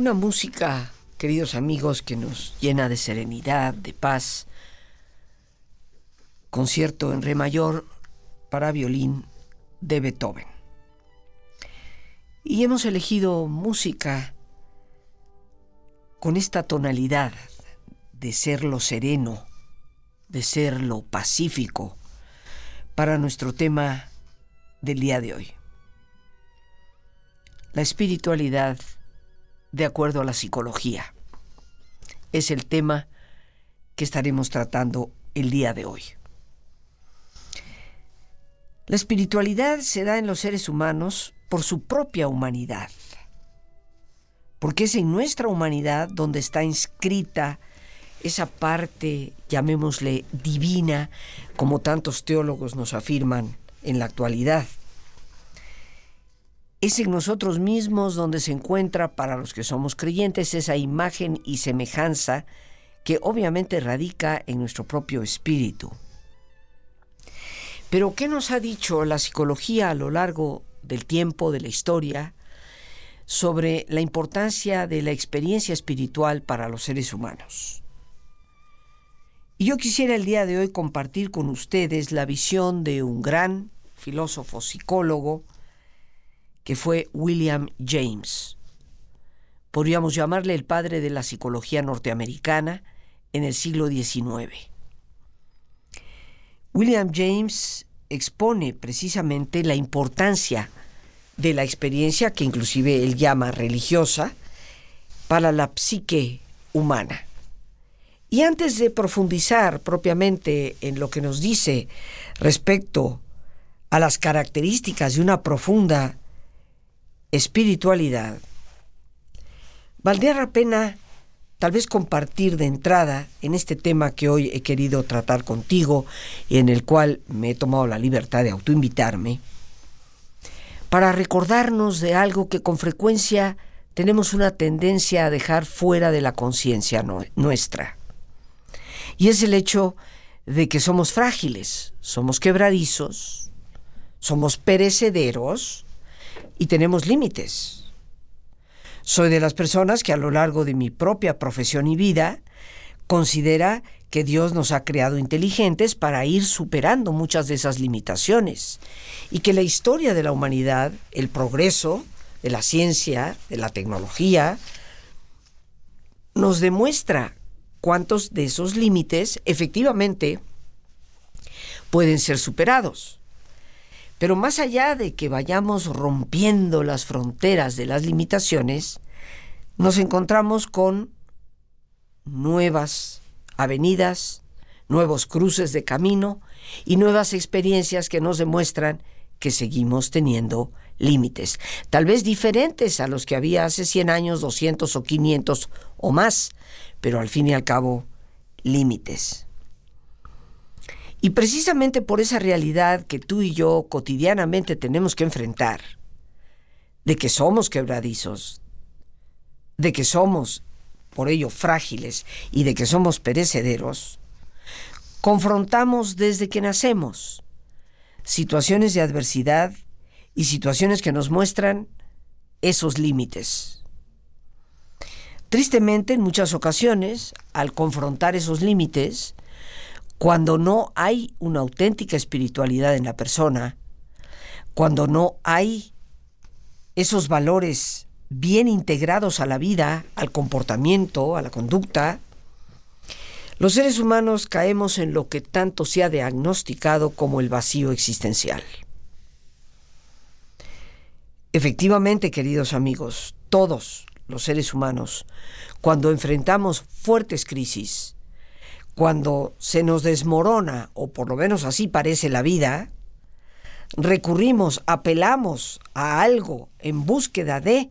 Una música, queridos amigos, que nos llena de serenidad, de paz. Concierto en re mayor para violín de Beethoven. Y hemos elegido música con esta tonalidad de ser lo sereno, de ser lo pacífico, para nuestro tema del día de hoy. La espiritualidad de acuerdo a la psicología. Es el tema que estaremos tratando el día de hoy. La espiritualidad se da en los seres humanos por su propia humanidad, porque es en nuestra humanidad donde está inscrita esa parte, llamémosle divina, como tantos teólogos nos afirman en la actualidad es en nosotros mismos donde se encuentra para los que somos creyentes esa imagen y semejanza que obviamente radica en nuestro propio espíritu. Pero ¿qué nos ha dicho la psicología a lo largo del tiempo, de la historia, sobre la importancia de la experiencia espiritual para los seres humanos? Y yo quisiera el día de hoy compartir con ustedes la visión de un gran filósofo psicólogo, que fue William James. Podríamos llamarle el padre de la psicología norteamericana en el siglo XIX. William James expone precisamente la importancia de la experiencia, que inclusive él llama religiosa, para la psique humana. Y antes de profundizar propiamente en lo que nos dice respecto a las características de una profunda espiritualidad, valdría la pena tal vez compartir de entrada en este tema que hoy he querido tratar contigo y en el cual me he tomado la libertad de autoinvitarme, para recordarnos de algo que con frecuencia tenemos una tendencia a dejar fuera de la conciencia nuestra. Y es el hecho de que somos frágiles, somos quebradizos, somos perecederos, y tenemos límites. Soy de las personas que a lo largo de mi propia profesión y vida considera que Dios nos ha creado inteligentes para ir superando muchas de esas limitaciones y que la historia de la humanidad, el progreso de la ciencia, de la tecnología, nos demuestra cuántos de esos límites efectivamente pueden ser superados. Pero más allá de que vayamos rompiendo las fronteras de las limitaciones, nos encontramos con nuevas avenidas, nuevos cruces de camino y nuevas experiencias que nos demuestran que seguimos teniendo límites, tal vez diferentes a los que había hace 100 años, 200 o 500 o más, pero al fin y al cabo límites. Y precisamente por esa realidad que tú y yo cotidianamente tenemos que enfrentar, de que somos quebradizos, de que somos por ello frágiles y de que somos perecederos, confrontamos desde que nacemos situaciones de adversidad y situaciones que nos muestran esos límites. Tristemente, en muchas ocasiones, al confrontar esos límites, cuando no hay una auténtica espiritualidad en la persona, cuando no hay esos valores bien integrados a la vida, al comportamiento, a la conducta, Los seres humanos caemos en lo que tanto se ha diagnosticado como el vacío existencial. Efectivamente, queridos amigos, todos los seres humanos, cuando enfrentamos fuertes crisis, cuando se nos desmorona, o por lo menos así parece la vida, recurrimos, apelamos a algo en búsqueda de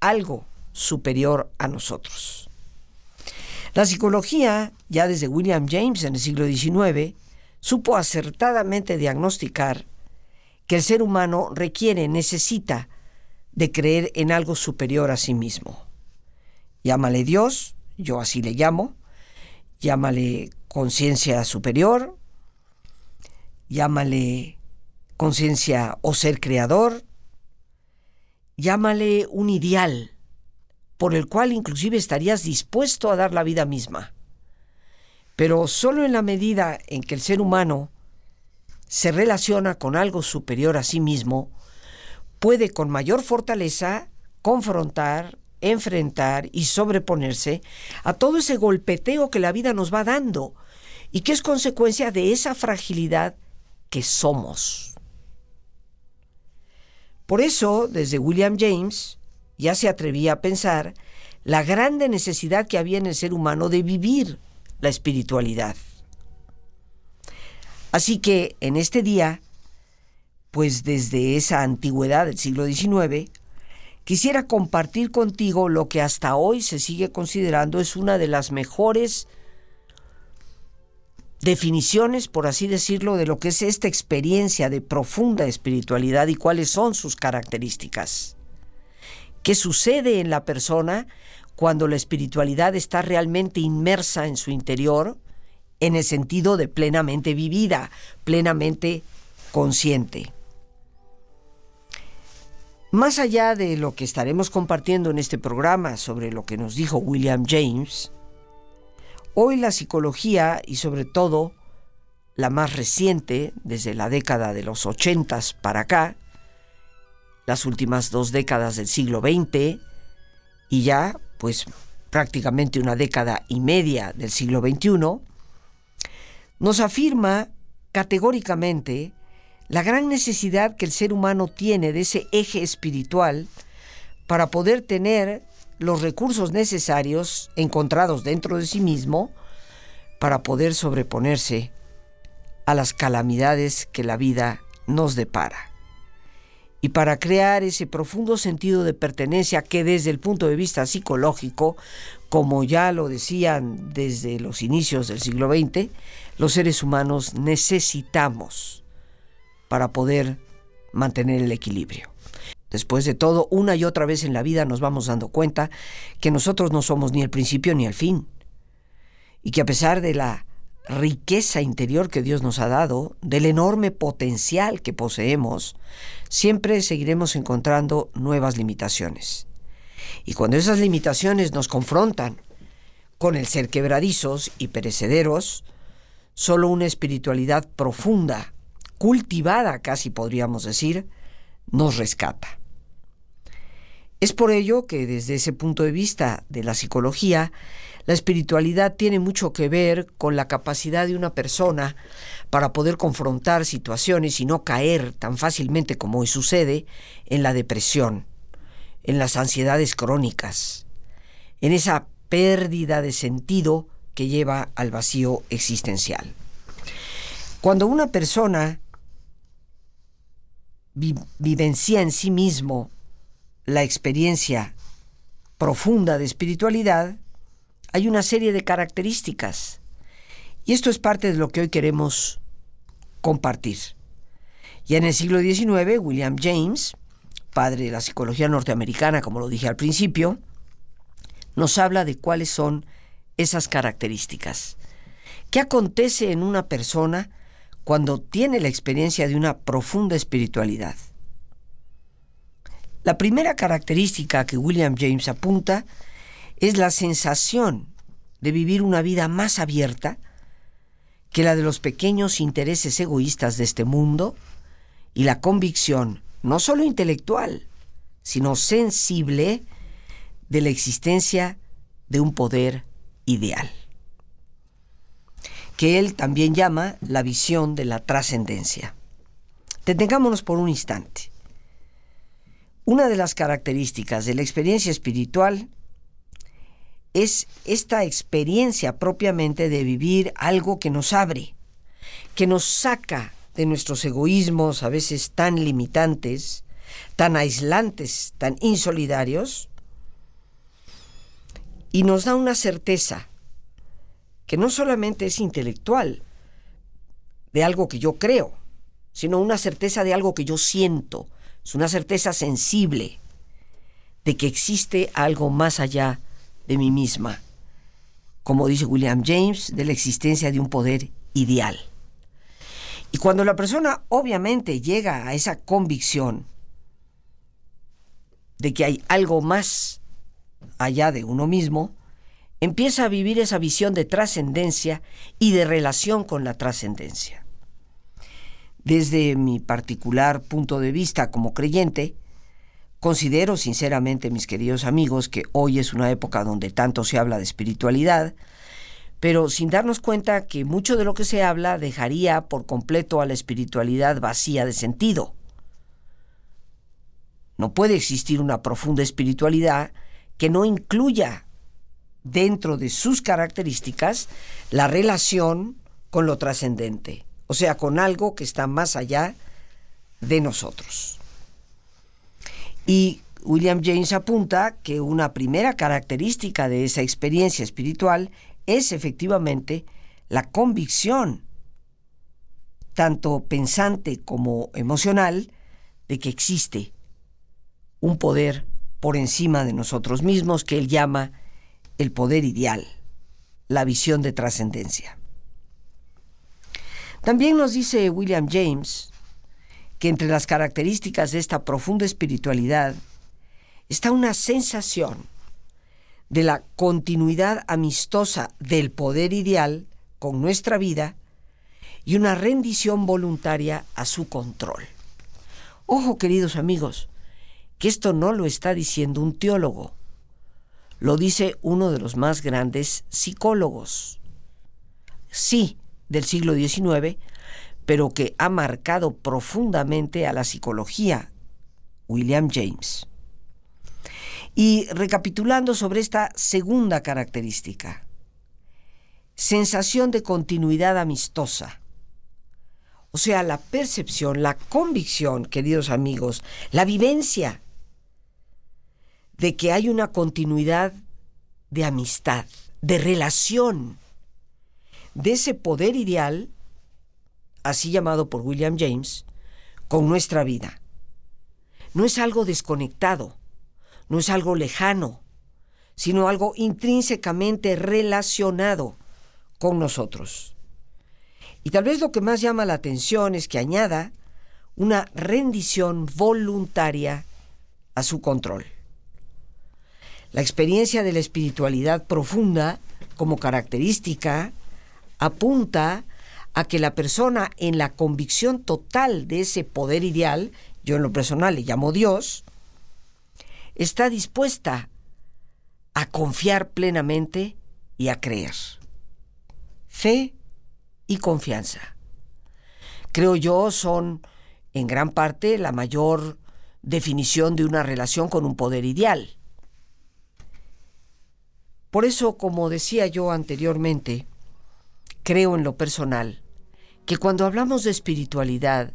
algo superior a nosotros. La psicología, ya desde William James en el siglo XIX, supo acertadamente diagnosticar que el ser humano requiere, necesita de creer en algo superior a sí mismo. Llámale Dios, yo así le llamo, llámale conciencia superior, llámale conciencia o ser creador, llámale un ideal, por el cual inclusive estarías dispuesto a dar la vida misma. Pero solo en la medida en que el ser humano se relaciona con algo superior a sí mismo, puede con mayor fortaleza confrontar, enfrentar y sobreponerse a todo ese golpeteo que la vida nos va dando y que es consecuencia de esa fragilidad que somos. Por eso, desde William James, ya se atrevía a pensar la grande necesidad que había en el ser humano de vivir la espiritualidad. Así que en este día, pues desde esa antigüedad del siglo XIX, quisiera compartir contigo lo que hasta hoy se sigue considerando es una de las mejores definiciones, por así decirlo, de lo que es esta experiencia de profunda espiritualidad y cuáles son sus características qué sucede en la persona cuando la espiritualidad está realmente inmersa en su interior, en el sentido de plenamente vivida, plenamente consciente. Más allá de lo que estaremos compartiendo en este programa sobre lo que nos dijo William James, hoy la psicología y sobre todo la más reciente, desde la década de los ochentas para acá, las últimas dos décadas del siglo XX y ya, pues prácticamente una década y media del siglo XXI, nos afirma categóricamente la gran necesidad que el ser humano tiene de ese eje espiritual para poder tener los recursos necesarios encontrados dentro de sí mismo para poder sobreponerse a las calamidades que la vida nos depara. Y para crear ese profundo sentido de pertenencia que desde el punto de vista psicológico, como ya lo decían desde los inicios del siglo XX, los seres humanos necesitamos para poder mantener el equilibrio. Después de todo, una y otra vez en la vida nos vamos dando cuenta que nosotros no somos ni el principio ni el fin. Y que a pesar de la riqueza interior que Dios nos ha dado, del enorme potencial que poseemos, siempre seguiremos encontrando nuevas limitaciones. Y cuando esas limitaciones nos confrontan con el ser quebradizos y perecederos, solo una espiritualidad profunda, cultivada casi podríamos decir, nos rescata. Es por ello que desde ese punto de vista de la psicología, la espiritualidad tiene mucho que ver con la capacidad de una persona para poder confrontar situaciones y no caer tan fácilmente como hoy sucede en la depresión, en las ansiedades crónicas, en esa pérdida de sentido que lleva al vacío existencial. Cuando una persona vivencia en sí mismo la experiencia profunda de espiritualidad, hay una serie de características. Y esto es parte de lo que hoy queremos compartir. Ya en el siglo XIX, William James, padre de la psicología norteamericana, como lo dije al principio, nos habla de cuáles son esas características. ¿Qué acontece en una persona cuando tiene la experiencia de una profunda espiritualidad? La primera característica que William James apunta es la sensación de vivir una vida más abierta que la de los pequeños intereses egoístas de este mundo y la convicción, no solo intelectual, sino sensible, de la existencia de un poder ideal. Que él también llama la visión de la trascendencia. Detengámonos por un instante. Una de las características de la experiencia espiritual es esta experiencia propiamente de vivir algo que nos abre, que nos saca de nuestros egoísmos a veces tan limitantes, tan aislantes, tan insolidarios, y nos da una certeza que no solamente es intelectual, de algo que yo creo, sino una certeza de algo que yo siento, es una certeza sensible de que existe algo más allá de mí misma, como dice William James, de la existencia de un poder ideal. Y cuando la persona obviamente llega a esa convicción de que hay algo más allá de uno mismo, empieza a vivir esa visión de trascendencia y de relación con la trascendencia. Desde mi particular punto de vista como creyente, considero sinceramente, mis queridos amigos, que hoy es una época donde tanto se habla de espiritualidad, pero sin darnos cuenta que mucho de lo que se habla dejaría por completo a la espiritualidad vacía de sentido. No puede existir una profunda espiritualidad que no incluya dentro de sus características la relación con lo trascendente, o sea, con algo que está más allá de nosotros. Y William James apunta que una primera característica de esa experiencia espiritual es efectivamente la convicción, tanto pensante como emocional, de que existe un poder por encima de nosotros mismos que él llama el poder ideal, la visión de trascendencia. También nos dice William James que entre las características de esta profunda espiritualidad está una sensación de la continuidad amistosa del poder ideal con nuestra vida y una rendición voluntaria a su control. Ojo, queridos amigos, que esto no lo está diciendo un teólogo, lo dice uno de los más grandes psicólogos, sí, del siglo XIX, pero que ha marcado profundamente a la psicología, William James. Y recapitulando sobre esta segunda característica, sensación de continuidad amistosa. O sea, la percepción, la convicción, queridos amigos, la vivencia de que hay una continuidad de amistad, de relación, de ese poder ideal, así llamado por William James, con nuestra vida. No es algo desconectado, no es algo lejano, sino algo intrínsecamente relacionado con nosotros. Y tal vez lo que más llama la atención es que añada una rendición voluntaria a su control. La experiencia de la espiritualidad profunda como característica apunta a que la persona en la convicción total de ese poder ideal, yo en lo personal le llamo Dios, está dispuesta a confiar plenamente y a creer. Fe y confianza. Creo yo son en gran parte la mayor definición de una relación con un poder ideal. Por eso, como decía yo anteriormente, creo en lo personal que cuando hablamos de espiritualidad,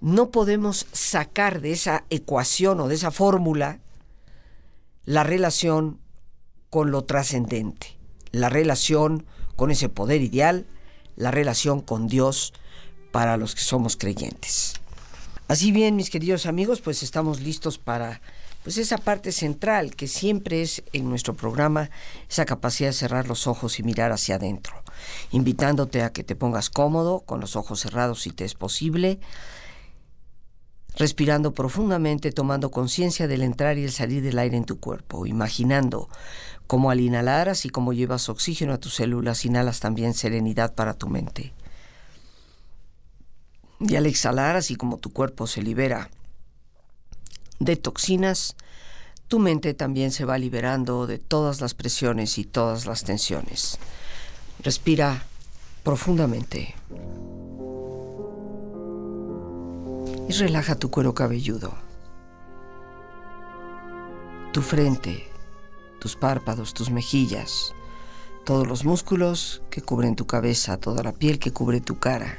no podemos sacar de esa ecuación o de esa fórmula la relación con lo trascendente, la relación con ese poder ideal, la relación con Dios para los que somos creyentes. Así bien, mis queridos amigos, pues estamos listos para pues esa parte central que siempre es en nuestro programa, esa capacidad de cerrar los ojos y mirar hacia adentro, invitándote a que te pongas cómodo, con los ojos cerrados si te es posible, respirando profundamente, tomando conciencia del entrar y el salir del aire en tu cuerpo, imaginando cómo al inhalar, así como llevas oxígeno a tus células, inhalas también serenidad para tu mente. Y al exhalar, así como tu cuerpo se libera de toxinas, tu mente también se va liberando de todas las presiones y todas las tensiones. Respira profundamente. Y relaja tu cuero cabelludo, tu frente, tus párpados, tus mejillas, todos los músculos que cubren tu cabeza, toda la piel que cubre tu cara.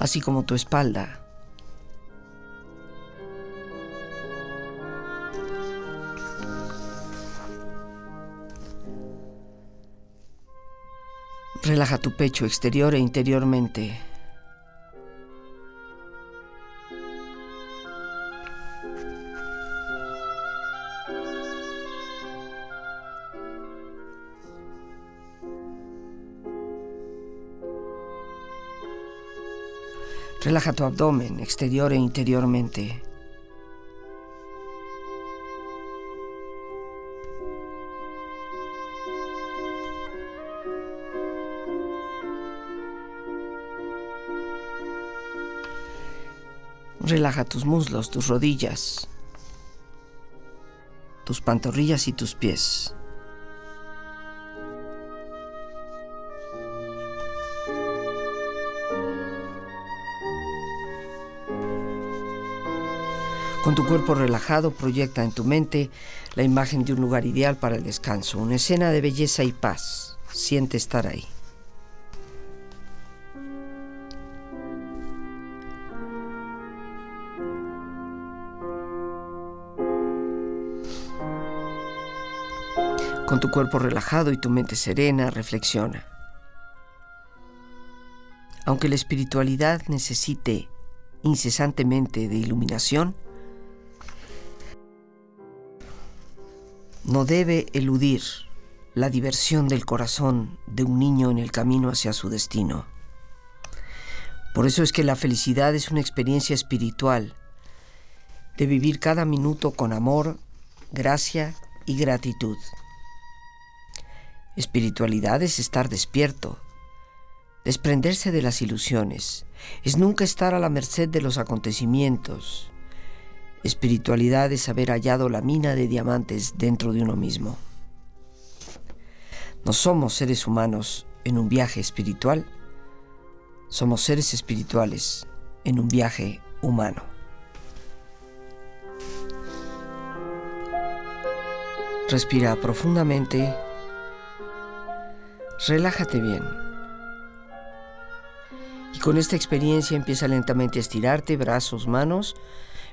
así como tu espalda. Relaja tu pecho exterior e interiormente. Relaja tu abdomen exterior e interiormente. Relaja tus muslos, tus rodillas, tus pantorrillas y tus pies. Con tu cuerpo relajado proyecta en tu mente la imagen de un lugar ideal para el descanso, una escena de belleza y paz. Siente estar ahí. Con tu cuerpo relajado y tu mente serena, reflexiona. Aunque la espiritualidad necesite incesantemente de iluminación, no debe eludir la diversión del corazón de un niño en el camino hacia su destino. Por eso es que la felicidad es una experiencia espiritual de vivir cada minuto con amor, gracia y gratitud. Espiritualidad es estar despierto, desprenderse de las ilusiones, es nunca estar a la merced de los acontecimientos, Espiritualidad es haber hallado la mina de diamantes dentro de uno mismo. No somos seres humanos en un viaje espiritual, somos seres espirituales en un viaje humano. Respira profundamente, relájate bien. Y con esta experiencia empieza lentamente a estirarte, brazos, manos,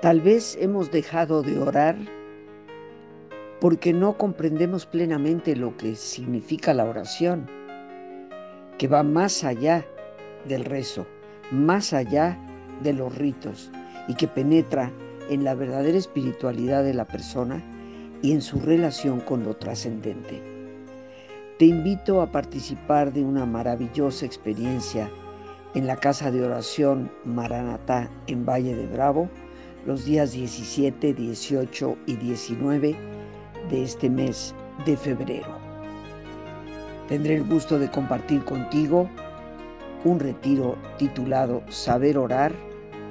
Tal vez hemos dejado de orar porque no comprendemos plenamente lo que significa la oración, que va más allá del rezo, más allá de los ritos y que penetra en la verdadera espiritualidad de la persona y en su relación con lo trascendente. Te invito a participar de una maravillosa experiencia en la casa de oración Maranatá en Valle de Bravo, los días 17, 18 y 19 de este mes de febrero. Tendré el gusto de compartir contigo un retiro titulado Saber orar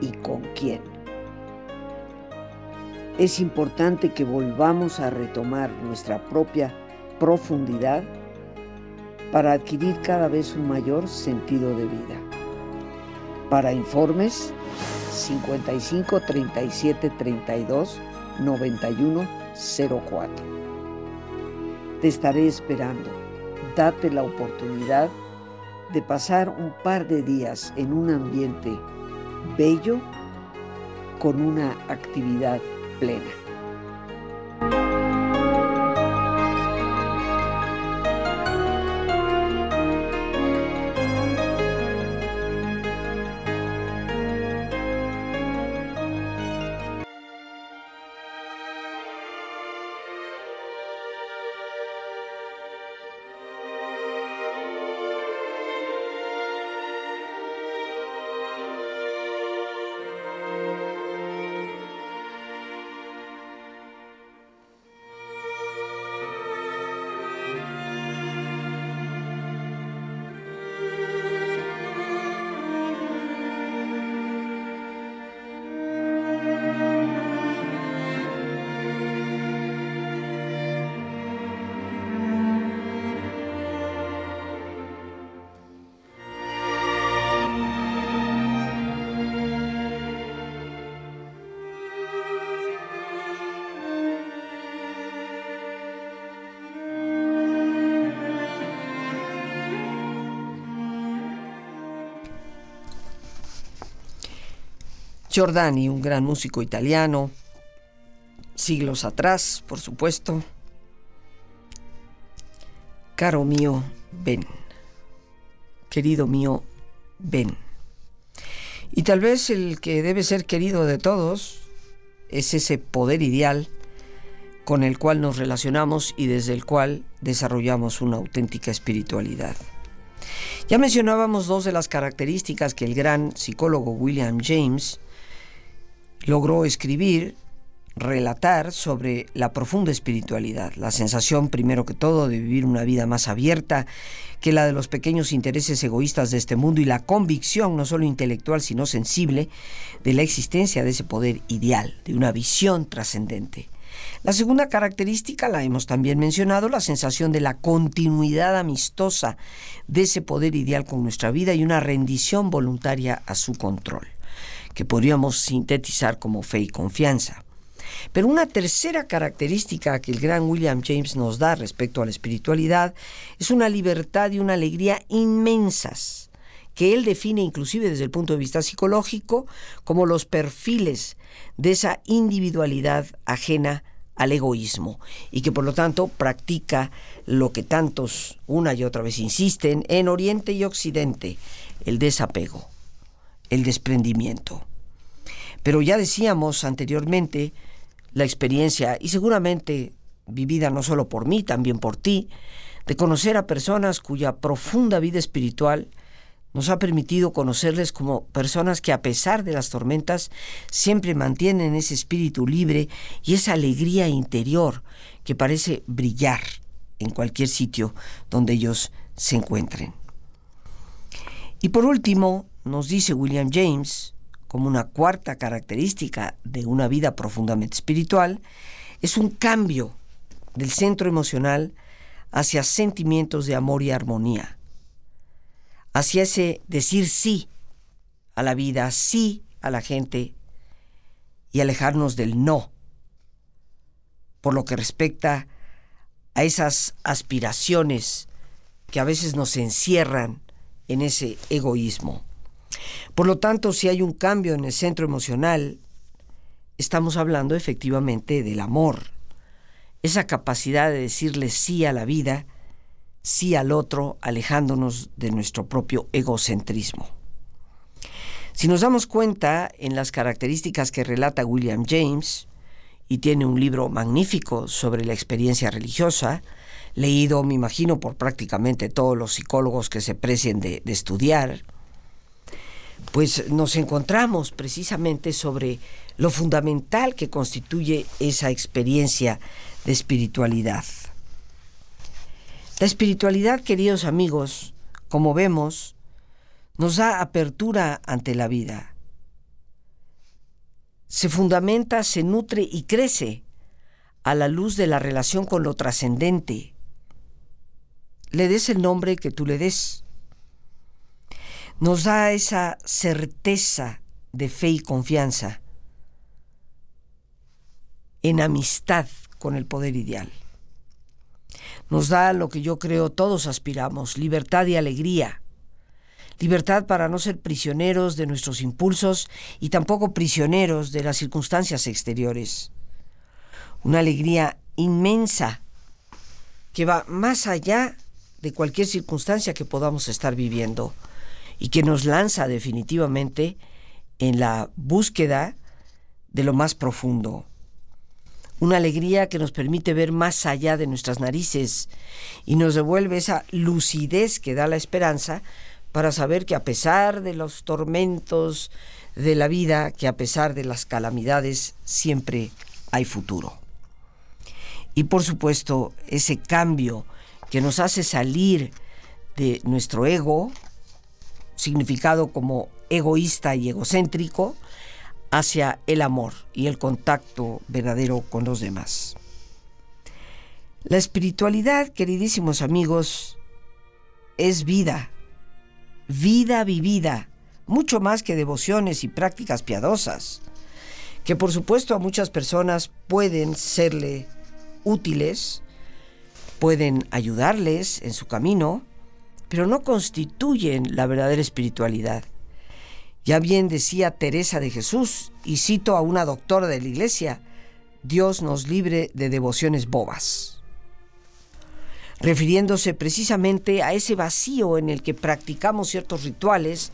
y con quién. Es importante que volvamos a retomar nuestra propia profundidad para adquirir cada vez un mayor sentido de vida. Para informes, 55 37 32 91 04. Te estaré esperando. Date la oportunidad de pasar un par de días en un ambiente bello con una actividad plena. Giordani, un gran músico italiano, siglos atrás, por supuesto. Caro mío, ven. Querido mío, ven. Y tal vez el que debe ser querido de todos es ese poder ideal con el cual nos relacionamos y desde el cual desarrollamos una auténtica espiritualidad. Ya mencionábamos dos de las características que el gran psicólogo William James logró escribir, relatar sobre la profunda espiritualidad, la sensación primero que todo de vivir una vida más abierta que la de los pequeños intereses egoístas de este mundo y la convicción no solo intelectual sino sensible de la existencia de ese poder ideal, de una visión trascendente. La segunda característica la hemos también mencionado, la sensación de la continuidad amistosa de ese poder ideal con nuestra vida y una rendición voluntaria a su control que podríamos sintetizar como fe y confianza. Pero una tercera característica que el gran William James nos da respecto a la espiritualidad es una libertad y una alegría inmensas, que él define inclusive desde el punto de vista psicológico como los perfiles de esa individualidad ajena al egoísmo y que por lo tanto practica lo que tantos una y otra vez insisten en Oriente y Occidente, el desapego el desprendimiento. Pero ya decíamos anteriormente, la experiencia, y seguramente vivida no solo por mí, también por ti, de conocer a personas cuya profunda vida espiritual nos ha permitido conocerles como personas que a pesar de las tormentas siempre mantienen ese espíritu libre y esa alegría interior que parece brillar en cualquier sitio donde ellos se encuentren. Y por último, nos dice William James, como una cuarta característica de una vida profundamente espiritual, es un cambio del centro emocional hacia sentimientos de amor y armonía, hacia ese decir sí a la vida, sí a la gente y alejarnos del no, por lo que respecta a esas aspiraciones que a veces nos encierran en ese egoísmo. Por lo tanto, si hay un cambio en el centro emocional, estamos hablando efectivamente del amor, esa capacidad de decirle sí a la vida, sí al otro, alejándonos de nuestro propio egocentrismo. Si nos damos cuenta en las características que relata William James, y tiene un libro magnífico sobre la experiencia religiosa, leído, me imagino, por prácticamente todos los psicólogos que se precien de, de estudiar, pues nos encontramos precisamente sobre lo fundamental que constituye esa experiencia de espiritualidad. La espiritualidad, queridos amigos, como vemos, nos da apertura ante la vida. Se fundamenta, se nutre y crece a la luz de la relación con lo trascendente. Le des el nombre que tú le des nos da esa certeza de fe y confianza, en amistad con el poder ideal. Nos da lo que yo creo todos aspiramos, libertad y alegría. Libertad para no ser prisioneros de nuestros impulsos y tampoco prisioneros de las circunstancias exteriores. Una alegría inmensa que va más allá de cualquier circunstancia que podamos estar viviendo y que nos lanza definitivamente en la búsqueda de lo más profundo. Una alegría que nos permite ver más allá de nuestras narices y nos devuelve esa lucidez que da la esperanza para saber que a pesar de los tormentos de la vida, que a pesar de las calamidades, siempre hay futuro. Y por supuesto, ese cambio que nos hace salir de nuestro ego, significado como egoísta y egocéntrico, hacia el amor y el contacto verdadero con los demás. La espiritualidad, queridísimos amigos, es vida, vida vivida, mucho más que devociones y prácticas piadosas, que por supuesto a muchas personas pueden serle útiles, pueden ayudarles en su camino, pero no constituyen la verdadera espiritualidad. Ya bien decía Teresa de Jesús, y cito a una doctora de la iglesia, Dios nos libre de devociones bobas, refiriéndose precisamente a ese vacío en el que practicamos ciertos rituales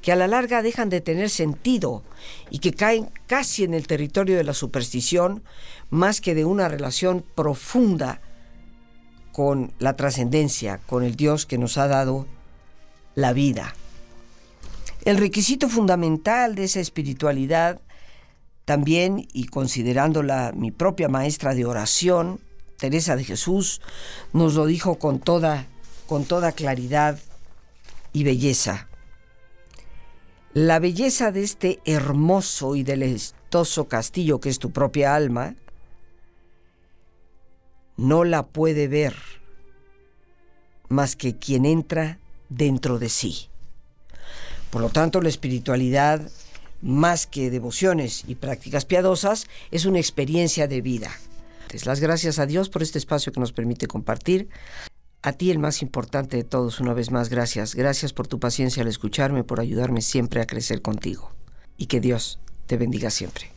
que a la larga dejan de tener sentido y que caen casi en el territorio de la superstición más que de una relación profunda con la trascendencia, con el Dios que nos ha dado la vida. El requisito fundamental de esa espiritualidad, también, y considerándola mi propia maestra de oración, Teresa de Jesús, nos lo dijo con toda, con toda claridad y belleza. La belleza de este hermoso y deleitoso castillo que es tu propia alma, no la puede ver más que quien entra dentro de sí. Por lo tanto, la espiritualidad, más que devociones y prácticas piadosas, es una experiencia de vida. Las gracias a Dios por este espacio que nos permite compartir. A ti el más importante de todos, una vez más, gracias. Gracias por tu paciencia al escucharme, por ayudarme siempre a crecer contigo. Y que Dios te bendiga siempre.